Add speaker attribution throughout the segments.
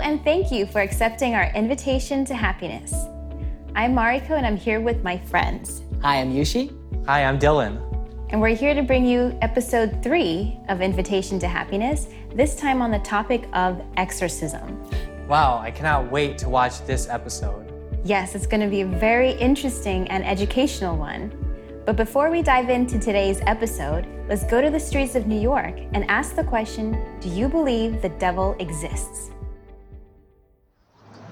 Speaker 1: Hello, and thank you for accepting our invitation to happiness. I'm Mariko, and I'm here with my friends.
Speaker 2: Hi, I'm Yushi.
Speaker 3: Hi, I'm Dylan.
Speaker 1: And we're here to bring you episode three of Invitation to Happiness, this time on the topic of exorcism.
Speaker 3: Wow, I cannot wait to watch this episode.
Speaker 1: Yes, it's going to be a very interesting and educational one. But before we dive into today's episode, let's go to the streets of New York and ask the question Do you believe the devil exists?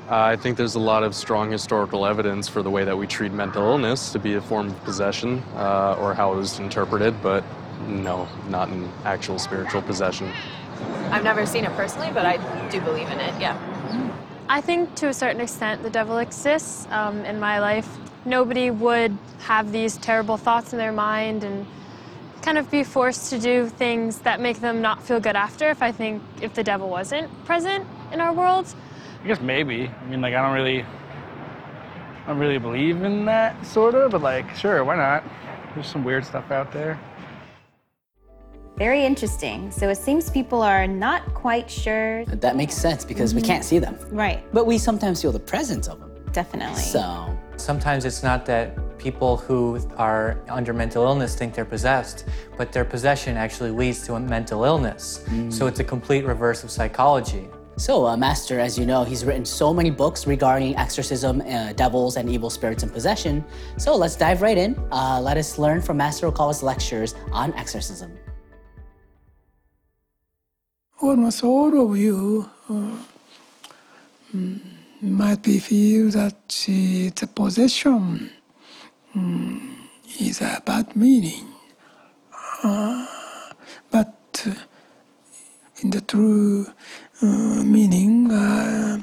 Speaker 4: Uh, I think there's a lot of strong historical evidence for the way that we treat mental illness to be a form of possession uh, or how it was interpreted, but no, not an actual spiritual possession.
Speaker 5: I've never seen it personally, but I do believe in it, yeah.
Speaker 6: I think to a certain extent the devil exists um, in my life. Nobody would have these terrible thoughts in their mind and kind of be forced to do things that make them not feel good after if I think if the devil wasn't present in our world.
Speaker 7: I guess maybe. I mean, like, I don't really, I don't really believe in that sort of, but like, sure, why not? There's some weird stuff out there.
Speaker 1: Very interesting. So it seems people are not quite sure.
Speaker 2: That makes sense because we mm-hmm. can't see them.
Speaker 1: Right,
Speaker 2: But we sometimes feel the presence of them.
Speaker 1: definitely.
Speaker 2: So,
Speaker 3: Sometimes it's not that people who are under mental illness think they're possessed, but their possession actually leads to a mental illness. Mm. So it's a complete reverse of psychology.
Speaker 2: So uh, Master, as you know, he's written so many books regarding exorcism, uh, devils, and evil spirits and possession. So let's dive right in. Uh, let us learn from Master Okawa's lectures on exorcism.
Speaker 8: almost all of you might be feel that the possession mm, is a bad meaning. Uh, but uh, in the true meaning, uh,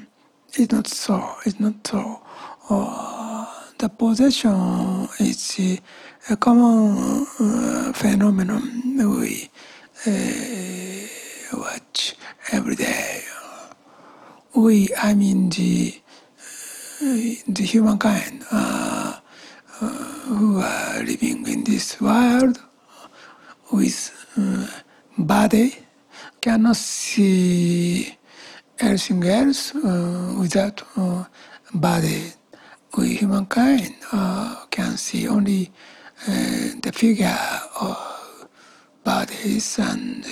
Speaker 8: it's not so. It's not so. Uh, the possession is uh, a common uh, phenomenon we uh, watch every day. We, I mean the uh, the humankind uh, uh, who are living in this world with uh, body cannot see anything else uh, without uh, body. We humankind uh, can see only the figure of bodies and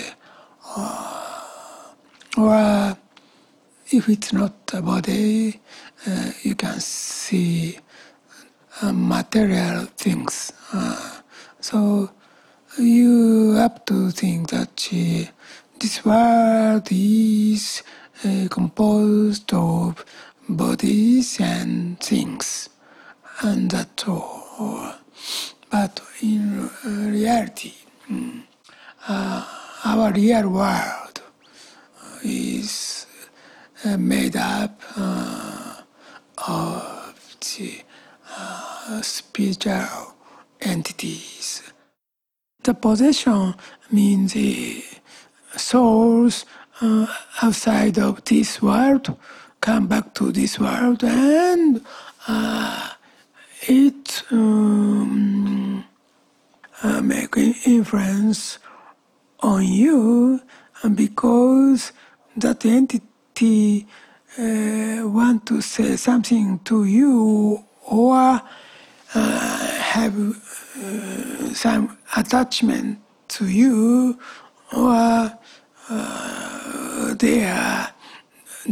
Speaker 8: or if it's not a body, you can see material things. So you have to think that this world is uh, composed of bodies and things, and that's all. But in uh, reality, mm, uh, our real world is uh, made up uh, of the uh, spiritual entities. The possession means the souls uh, outside of this world come back to this world and uh, it um, uh, make influence on you because that entity uh, want to say something to you or uh, have uh, some attachment to you or uh, they are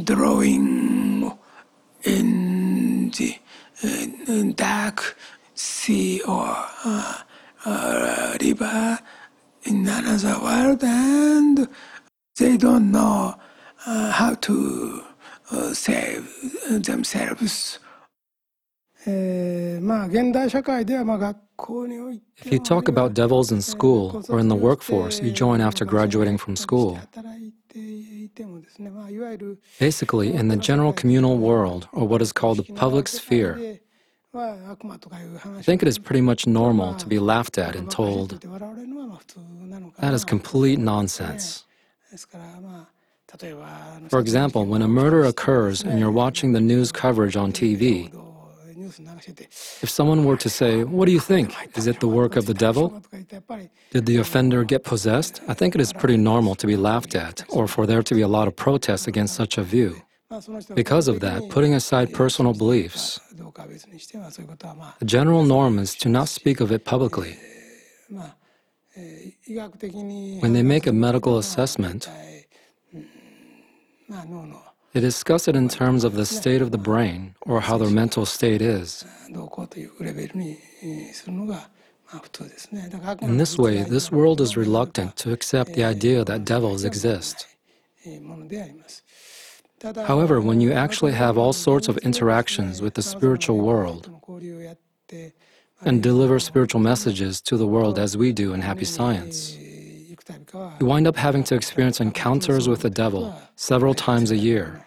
Speaker 8: drawing in the uh, dark sea or uh, uh, river in another world and they don't know uh, how to uh, save themselves. えーまあ現代社会ではまあ学校において
Speaker 9: if you talk about devils in school or in the workforce you join after graduating from school, basically in the general communal world or what is called the public sphere, I think it is pretty much normal to be laughed at and told that is complete nonsense. For example, when a murder occurs and you're watching the news coverage on TV, if someone were to say, What do you think? Is it the work of the devil? Did the offender get possessed? I think it is pretty normal to be laughed at or for there to be a lot of protest against such a view. Because of that, putting aside personal beliefs, the general norm is to not speak of it publicly. When they make a medical assessment, they discuss it in terms of the state of the brain or how their mental state is. In this way, this world is reluctant to accept the idea that devils exist. However, when you actually have all sorts of interactions with the spiritual world and deliver spiritual messages to the world as we do in Happy Science, you wind up having to experience encounters with the devil several times a year.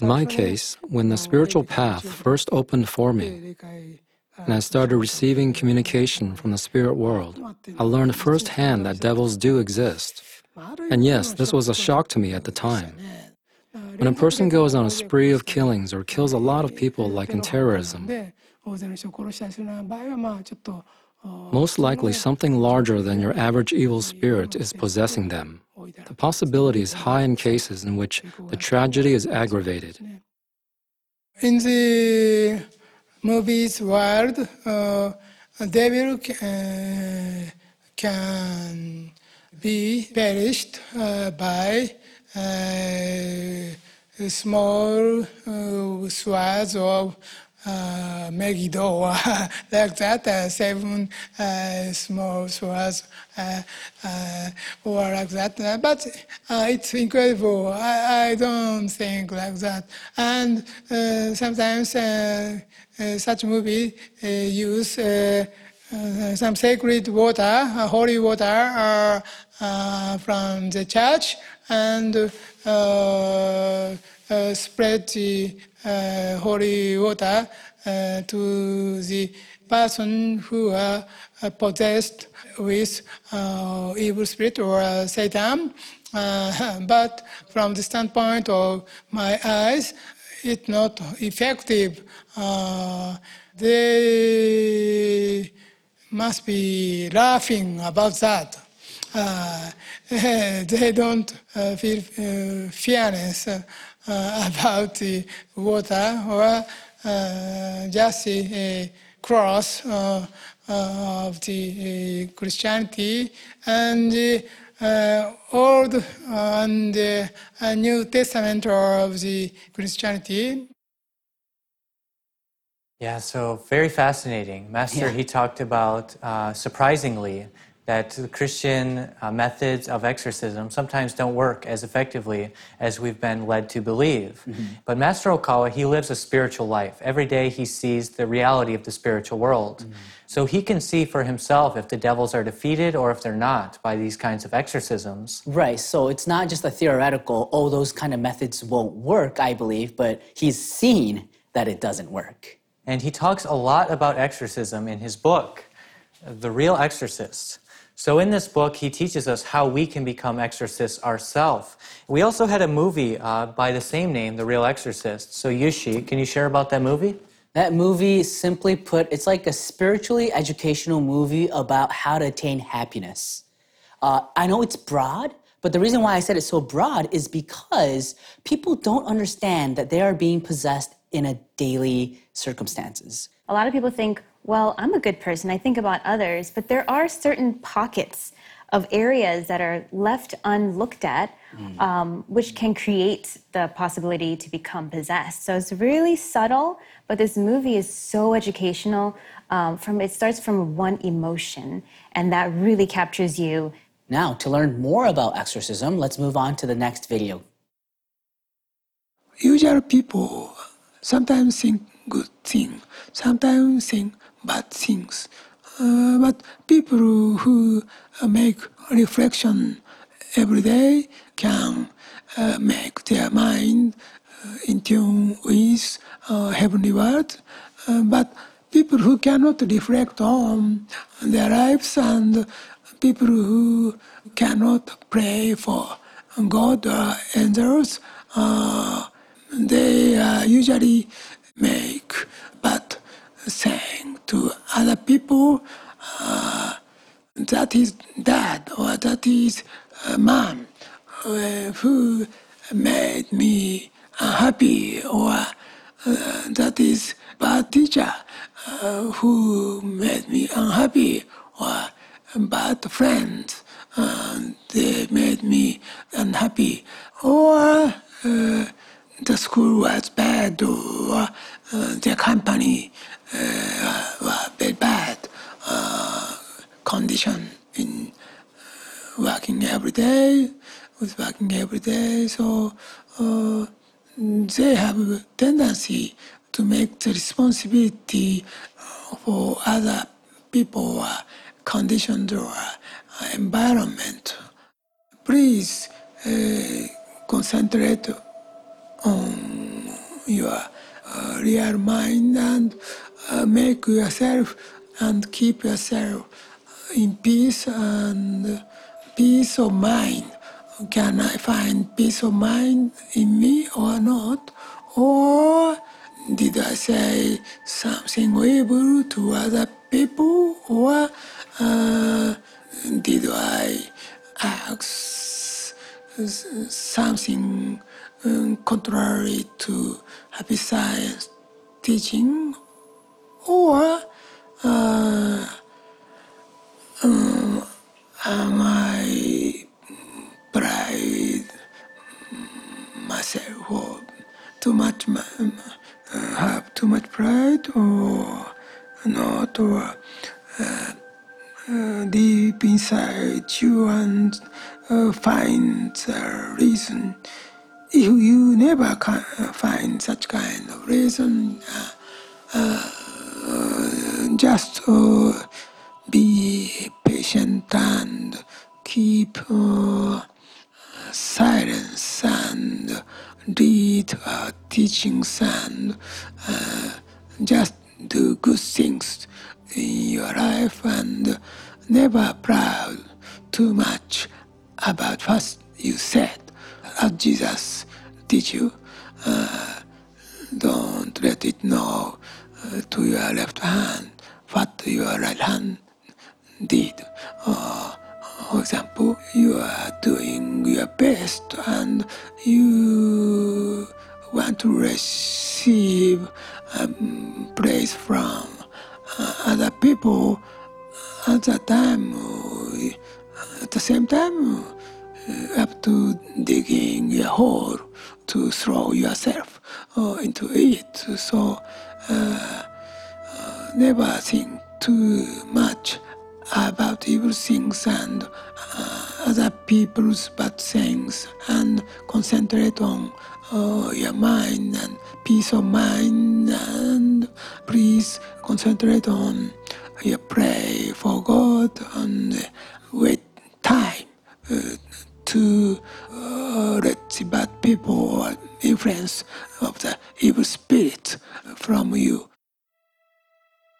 Speaker 9: In my case, when the spiritual path first opened for me, and I started receiving communication from the spirit world, I learned firsthand that devils do exist. And yes, this was a shock to me at the time. When a person goes on a spree of killings or kills a lot of people, like in terrorism, most likely something larger than your average evil spirit is possessing them. The possibility is high in cases in which the tragedy is aggravated.
Speaker 10: In the movies world, uh, devil can, can be perished uh, by uh, small uh, swords of uh, Megiddo, like that, uh, seven uh, small swords, uh, uh, or like that. Uh, but uh, it's incredible. I, I don't think like that. And uh, sometimes uh, uh, such movie uh, use uh, uh, some sacred water, uh, holy water uh, uh, from the church, and uh, uh, spread the uh, holy water uh, to the person who are uh, possessed with uh, evil spirit or uh, Satan. Uh, but from the standpoint of my eyes, it's not effective. Uh, they must be laughing about that. Uh, they don't uh, feel uh, fearness uh, about the water or uh, just a cross uh, uh, of the uh, Christianity and uh, Old and uh, New Testament of the Christianity.
Speaker 3: Yeah, so very fascinating. Master,
Speaker 2: Yeah.
Speaker 3: he talked about, uh, surprisingly, that the Christian uh, methods of exorcism sometimes don't work as effectively as we've been led to believe. But Master Okawa, he lives a spiritual life. Every day he sees the reality of the spiritual world. So he can see for himself if the devils are defeated or if they're not by these kinds of exorcisms.
Speaker 2: Right, so it's not just a theoretical, oh, those kind of methods won't work, I believe, but he's seen that it doesn't work.
Speaker 3: And he talks a lot about exorcism in his book, The Real Exorcist. So, in this book, he teaches us how we can become exorcists ourselves. We also had a movie uh, by the same name, The Real Exorcist. So, Yushi, can you share about that movie?
Speaker 2: That movie, simply put, it's like a spiritually educational movie about how to attain happiness. Uh, I know it's broad, but the reason why I said it's so broad is because people don't understand that they are being possessed in a daily circumstances.
Speaker 1: A lot of people think, well, I'm a good person. I think about others, but there are certain pockets of areas that are left unlooked at, um, which can create the possibility to become possessed. So it's really subtle, but this movie is so educational. Um, from it starts from one emotion, and that really captures you.
Speaker 2: Now, to learn more about exorcism, let's move on to the next video.
Speaker 10: usual people sometimes think good thing, sometimes think bad things. Uh, but people who uh, make reflection every day can uh, make their mind uh, in tune with uh, heavenly world. Uh, but people who cannot reflect on their lives and people who cannot pray for God or angels, they are usually make bad saying to other people uh, that is dad or that is mom uh, who
Speaker 8: made me unhappy or uh, that is bad teacher uh, who made me unhappy or bad friends uh, they made me unhappy or uh, the school was bad or uh, the company uh, was very bad uh, condition in working every day, was working every day. So uh, they have a tendency to make the responsibility for other people, uh, conditions, or environment. Please uh, concentrate on your uh, real mind and uh, make yourself and keep yourself in peace and peace of mind. Can I find peace of mind in me or not? Or did I say something evil to other people? Or uh, did I ask something um, contrary to happy science teaching? Or uh, um, am I pride myself or too much uh, have too much pride or not or uh, uh, deep inside you and uh, find the reason if you never can find such kind of reason uh, uh, just be patient and keep uh, silence and read uh, teachings and uh, just do good things in your life and never proud too much about what you said as Jesus teach you. Uh, don't let it know uh, to your left hand what your right hand did. Uh, for example, you are doing your best and you want to receive um, praise from uh, other people. At that time, uh, at the same time, uh, have to digging a hole to throw yourself uh, into it. So uh, uh, never think too much about evil things and other people's bad things and concentrate on uh, your mind and peace of mind and please concentrate on your pray for God and wait time uh, to uh, let the bad people or influence of the evil spirit from you.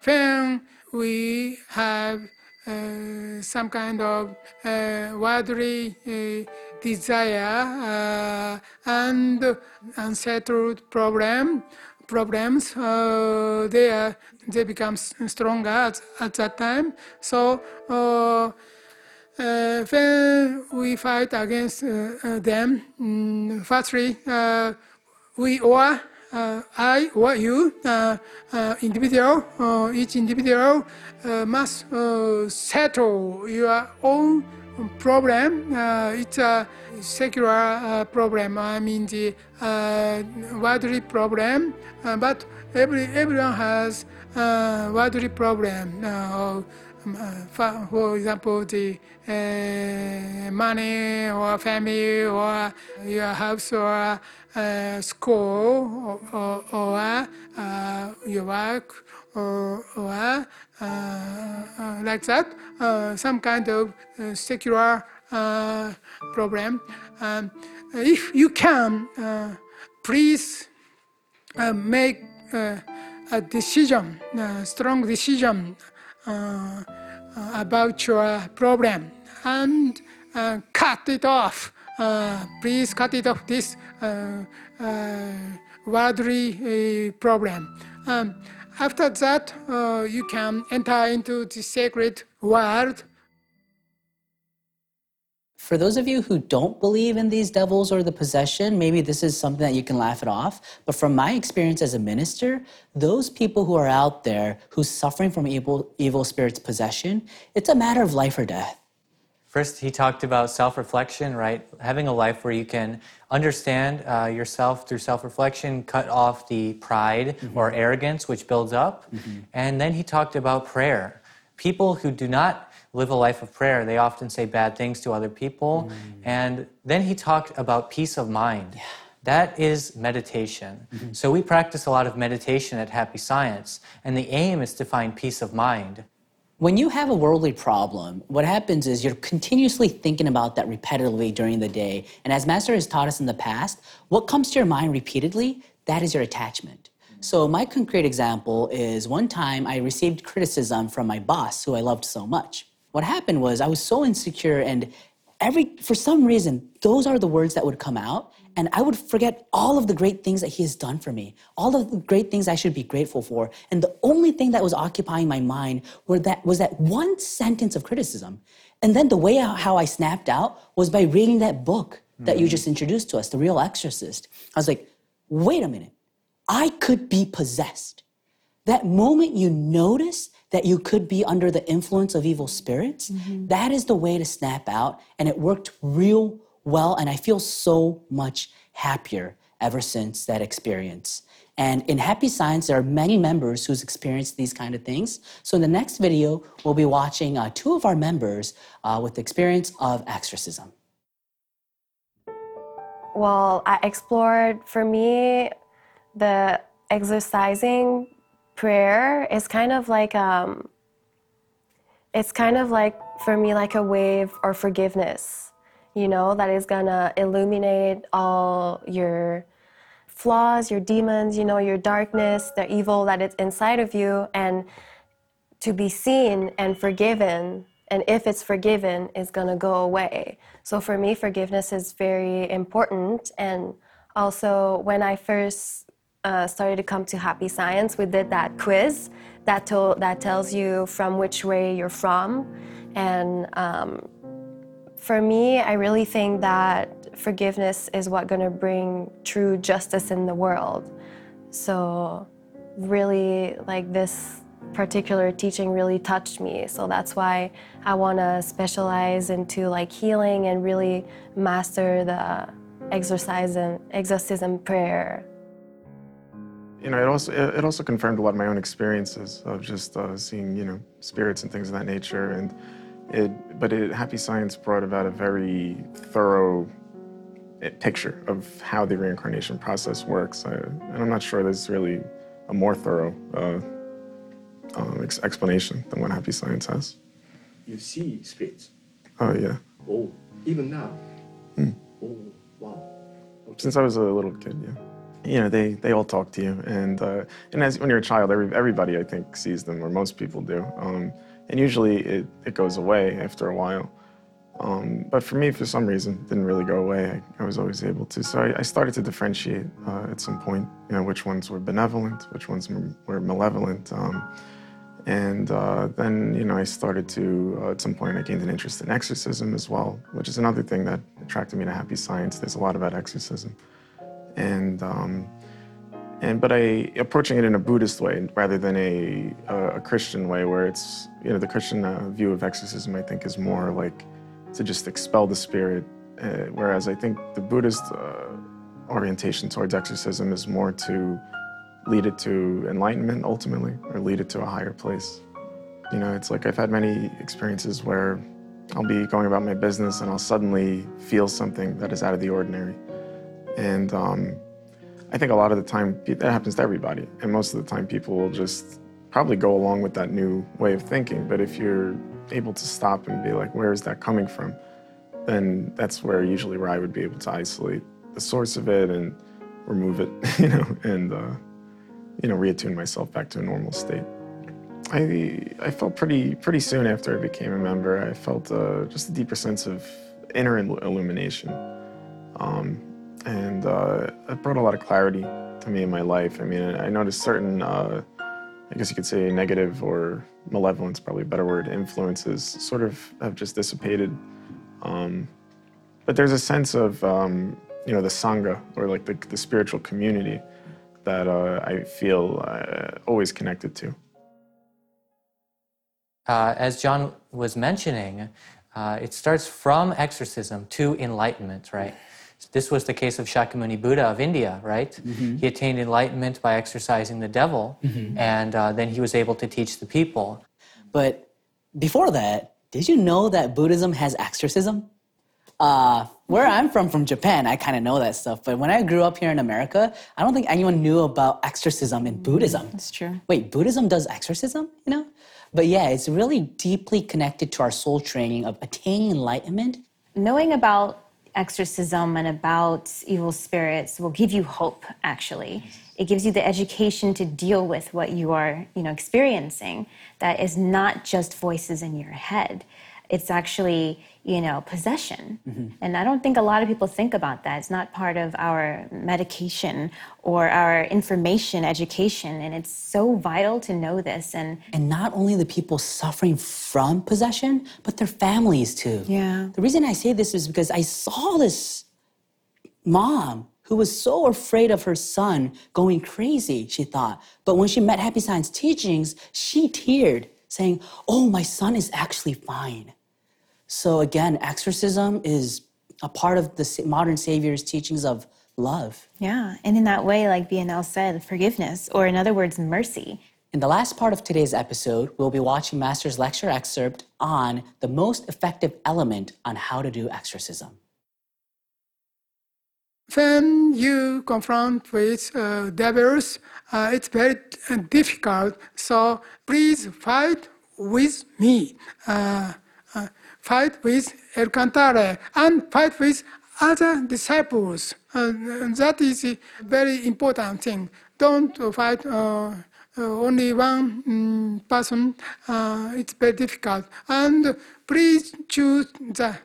Speaker 8: Then we have uh, some kind of uh, worldly uh, desire uh, and unsettled problem problems uh, they are, they become stronger at, at that time so uh, Uh, when we fight against uh, uh, them mm, um, firstly we or uh, I or you, uh, uh, individual, each individual must settle your own problem. it's a secular problem. I mean the worldly problem, but every everyone has worldly problem. For example, the uh, money or family or your house or uh, school or, or uh, your work or, or like that, some kind of secular problem. Um, if you can, please make a decision, a strong decision Uh, uh, about your uh, problem and cut it off. please cut it off this worldly problem. Um, after that, uh, you can enter into the sacred world.
Speaker 2: For those of you who don't believe in these devils or the possession, maybe this is something that you can laugh it off. But from my experience as a minister, those people who are out there who's suffering from evil, evil spirits possession, it's a matter of life or death.
Speaker 3: First, he talked about self reflection, right? Having a life where you can understand uh, yourself through self reflection, cut off the pride or arrogance which builds up. And then he talked about prayer. People who do not live a life of prayer, they often say bad things to other people. Mm. And then he talked about peace of mind. That is meditation. Mm-hmm. So we practice a lot of meditation at Happy Science, and the aim is to find peace of mind.
Speaker 2: When you have a worldly problem, what happens is you're continuously thinking about that repetitively during the day. And as Master has taught us in the past, what comes to your mind repeatedly, that is your attachment. Mm. So, my concrete example is one time I received criticism from my boss, who I loved so much. What happened was I was so insecure, and every for some reason, those are the words that would come out, and I would forget all of the great things that he has done for me, all of the great things I should be grateful for. And the only thing that was occupying my mind were that was that one sentence of criticism. And then the way how I snapped out was by reading that book that you hmm. just introduced to us, The Real Exorcist. I was like, wait a minute. I could be possessed. That moment you notice that you could be under the influence of evil spirits, that is the way to snap out. And it worked real well. And I feel so much happier ever since that experience. And in Happy Science, there are many members who's experienced these kind of things. So in the next video, we'll be watching uh, two of our members uh, with the experience of exorcism.
Speaker 11: Well, I explored for me the exorcising prayer is kind of like um it's kind of like for me like a wave or forgiveness, you know, that is gonna illuminate all your flaws, your demons, you know, your darkness, the evil that is inside of you and to be seen and forgiven and if it's forgiven is to go away. So for me forgiveness is very important and also when i first uh, started to come to happy science we did that quiz that, that tells you from which way you're from. And um, for me i really think that forgiveness is what going to bring true justice in the world. So really like this particular teaching really touched me. So that's why i want to specialize into like healing and really master the exorcism exorcism prayer
Speaker 12: you know, it also it also confirmed a lot of my own experiences of just uh, seeing you know spirits and things of that nature, and it. But it, Happy Science brought about a very thorough eh, picture of how the reincarnation process works, I, and I'm not sure there's really a more thorough uh, um, ex- explanation than what Happy Science has.
Speaker 13: You see spirits.
Speaker 12: Oh yeah,
Speaker 13: Oh, even now.
Speaker 12: Hmm.
Speaker 13: Oh, wow.
Speaker 12: since I was a little kid, yeah. You know, they, they all talk to you, and uh, and as when you're a child, every, everybody I think sees them, or most people do. Um, and usually it, it goes away after a while. Um, but for me, for some reason, it didn't really go away. I, I was always able to. So I, I started to differentiate uh, at some point, you know, which ones were benevolent, which ones were malevolent. Um, and uh, then, you know, I started to, uh, at some point, I gained an interest in exorcism as well, which is another thing that attracted me to Happy Science. There's a lot about exorcism. And, um, and but I approaching it in a Buddhist way rather than a, a, a Christian way, where it's, you know, the Christian uh, view of exorcism, I think, is more like to just expel the spirit, uh, whereas I think the Buddhist uh, orientation towards exorcism is more to lead it to enlightenment ultimately, or lead it to a higher place. You know, it's like I've had many experiences where I'll be going about my business and I'll suddenly feel something that is out of the ordinary. And um, I think a lot of the time that happens to everybody. And most of the time people will just probably go along with that new way of thinking. But if you're able to stop and be like, where is that coming from? Then that's where usually where I would be able to isolate the source of it and remove it, you know, and uh, you know, reattune myself back to a normal state. I I felt pretty pretty soon after I became a member. I felt uh, just a deeper sense of inner illumination, um, and uh, it brought a lot of clarity to me in my life. I mean, I noticed certain, uh, I guess you could say, negative or malevolence, probably a better word, influences sort of have just dissipated. Um, But there's a sense of, um, you know, the Sangha, or like the, the spiritual community that uh, I feel uh, always connected to.
Speaker 3: Uh, as John was mentioning, uh, it starts from exorcism to enlightenment, right? This was the case of Shakyamuni Buddha of India, right?
Speaker 2: Mhm.
Speaker 3: He attained enlightenment by exorcising the devil,
Speaker 2: Mhm.
Speaker 3: and uh, then he was able to teach the people.
Speaker 2: But before that, did you know that Buddhism has exorcism? Uh, where I'm from, from Japan, I kind of know that stuff. But when I grew up here in America, I don't think anyone knew about exorcism in Buddhism.
Speaker 1: That's true.
Speaker 2: Wait, Buddhism does exorcism? You know? But yeah, it's really deeply connected to our soul training of attaining enlightenment.
Speaker 1: Knowing about exorcism and about evil spirits will give you hope, actually. It gives you the education to deal with what you are, you know, experiencing that is not just voices in your head. It's actually, you know, possession. Mm-hmm. And I don't think a lot of people think about that. It's not part of our medication or our information education. And it's so vital to know this. And
Speaker 2: And not only the people suffering from possession, but their families too.
Speaker 1: Yeah.
Speaker 2: The reason I say this is because I saw this mom who was so afraid of her son going crazy, she thought. But when she met Happy Science teachings, she teared, saying, Oh, my son is actually fine. So again, exorcism is a part of the modern Savior's teachings of love.
Speaker 1: yeah, and in that way, like BNL said, forgiveness, or in other words, mercy.
Speaker 2: In the last part of today's episode, we'll be watching Master's lecture excerpt on the most effective element on how to do exorcism.
Speaker 8: When you confront with uh, devils, uh, it's very difficult. So please fight with me. Uh, uh, fight with El Cantare and fight with other disciples. Uh, that is a very important thing. Don't fight uh, only one mm, person. It's very difficult. And please choose the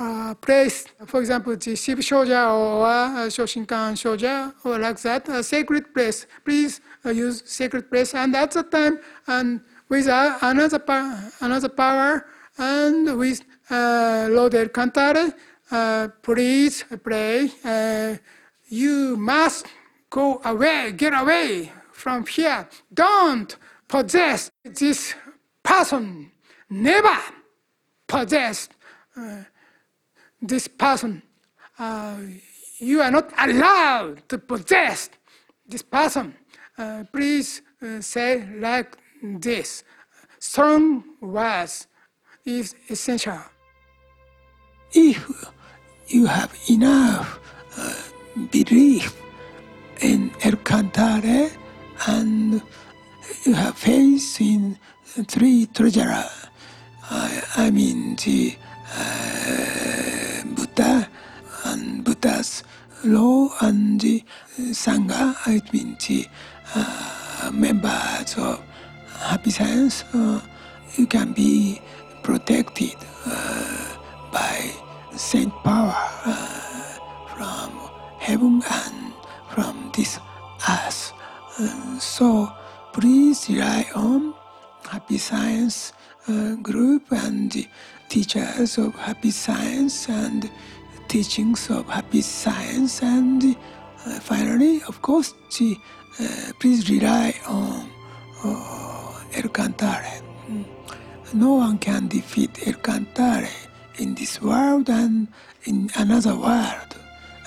Speaker 8: uh, place, for example, the Shiv Shoja or uh, Shoshinkan Shoja or like that, a sacred place. Please uh, use sacred place. And at the time, and with uh, another, pa- another power and with uh, Lord El Cantare, uh, please pray. Uh, you must go away, get away from here. Don't possess this person. Never possess uh, this person. Uh, you are not allowed to possess this person. Uh, please uh, say like this. Strong words is essential. If you have enough uh, belief in El Cantare and you have faith in three treasurer, I, I mean the uh, Buddha and Buddha's law and the Sangha, I mean the uh, members of Happy Science, uh, you can be protected uh, by saint power uh, from heaven and from this earth. So please rely on Happy Science uh, group and teachers of Happy Science and teachings of Happy Science and uh, finally, of course, uh, please rely on uh, El Cantare. No one can defeat El Cantare in this world and in another world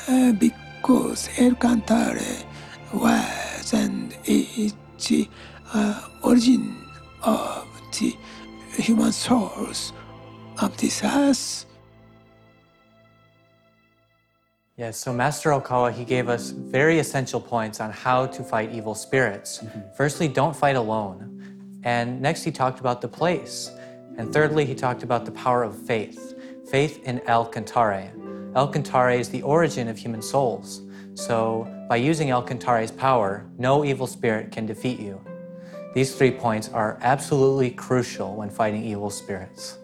Speaker 8: uh, because El Cantare was and is the uh, origin of the human souls of this.
Speaker 3: Yes, so Master Okawa, he gave us very essential points on how to fight evil spirits. Mm-hmm. Firstly, don't fight alone. And next, he talked about the place. And thirdly, he talked about the power of faith faith in El Cantare. El Cantare is the origin of human souls. So, by using El Cantare's power, no evil spirit can defeat you. These three points are absolutely crucial when fighting evil spirits.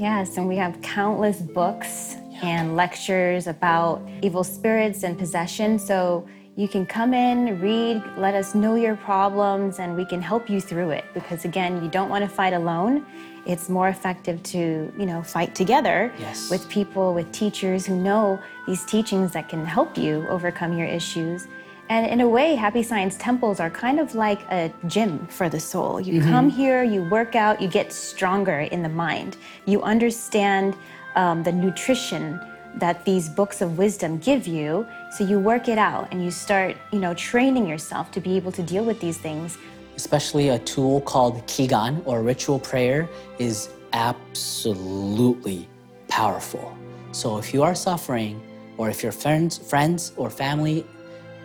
Speaker 1: Yes, and we have countless books and lectures about evil spirits and possession. So you can come in, read, let us know your problems, and we can help you through it. Because again, you don't want to fight alone. It's more effective to, you know, fight together
Speaker 2: Yes.
Speaker 1: with people, with teachers who know these teachings that can help you overcome your issues. And in a way, Happy Science temples are kind of like a gym for the soul. You come here, you work out, you get stronger in the mind. You understand um, the nutrition that these books of wisdom give you, so you work it out and you start, you know, training yourself to be able to deal with these things.
Speaker 2: Especially a tool called Kigan or ritual prayer is absolutely powerful. So if you are suffering, or if your friends, friends or family,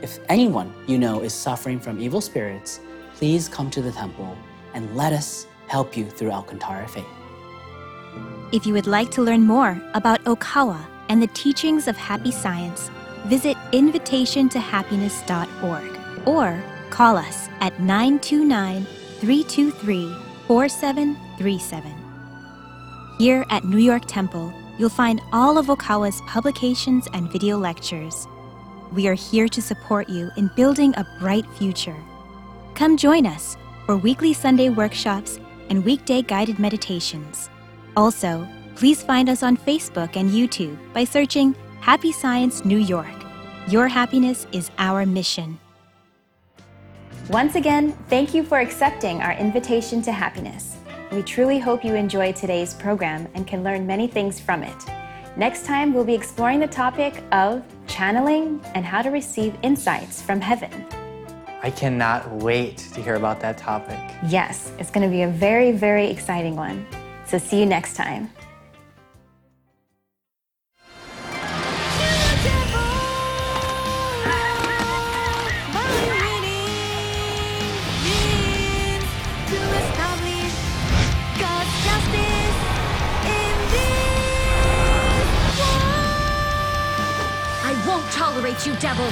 Speaker 2: if anyone you know is suffering from evil spirits, please come to the temple and let us help you through El Cantare faith.
Speaker 14: If you would like to learn more about Okawa and the teachings of happy science, visit invitationtohappiness.org or call us at 929 323 4737. Here at New York Temple, you'll find all of Okawa's publications and video lectures. We are here to support you in building a bright future. Come join us for weekly Sunday workshops and weekday guided meditations. Also, please find us on Facebook and YouTube by searching Happy Science New York. Your happiness is our mission.
Speaker 1: Once again, thank you for accepting our invitation to happiness. We truly hope you enjoy today's program and can learn many things from it. Next time, we'll be exploring the topic of channeling and how to receive insights from heaven.
Speaker 3: I cannot wait to hear about that topic.
Speaker 1: Yes, it's going to be a very, very exciting one. So, see you next time.
Speaker 15: You, devil!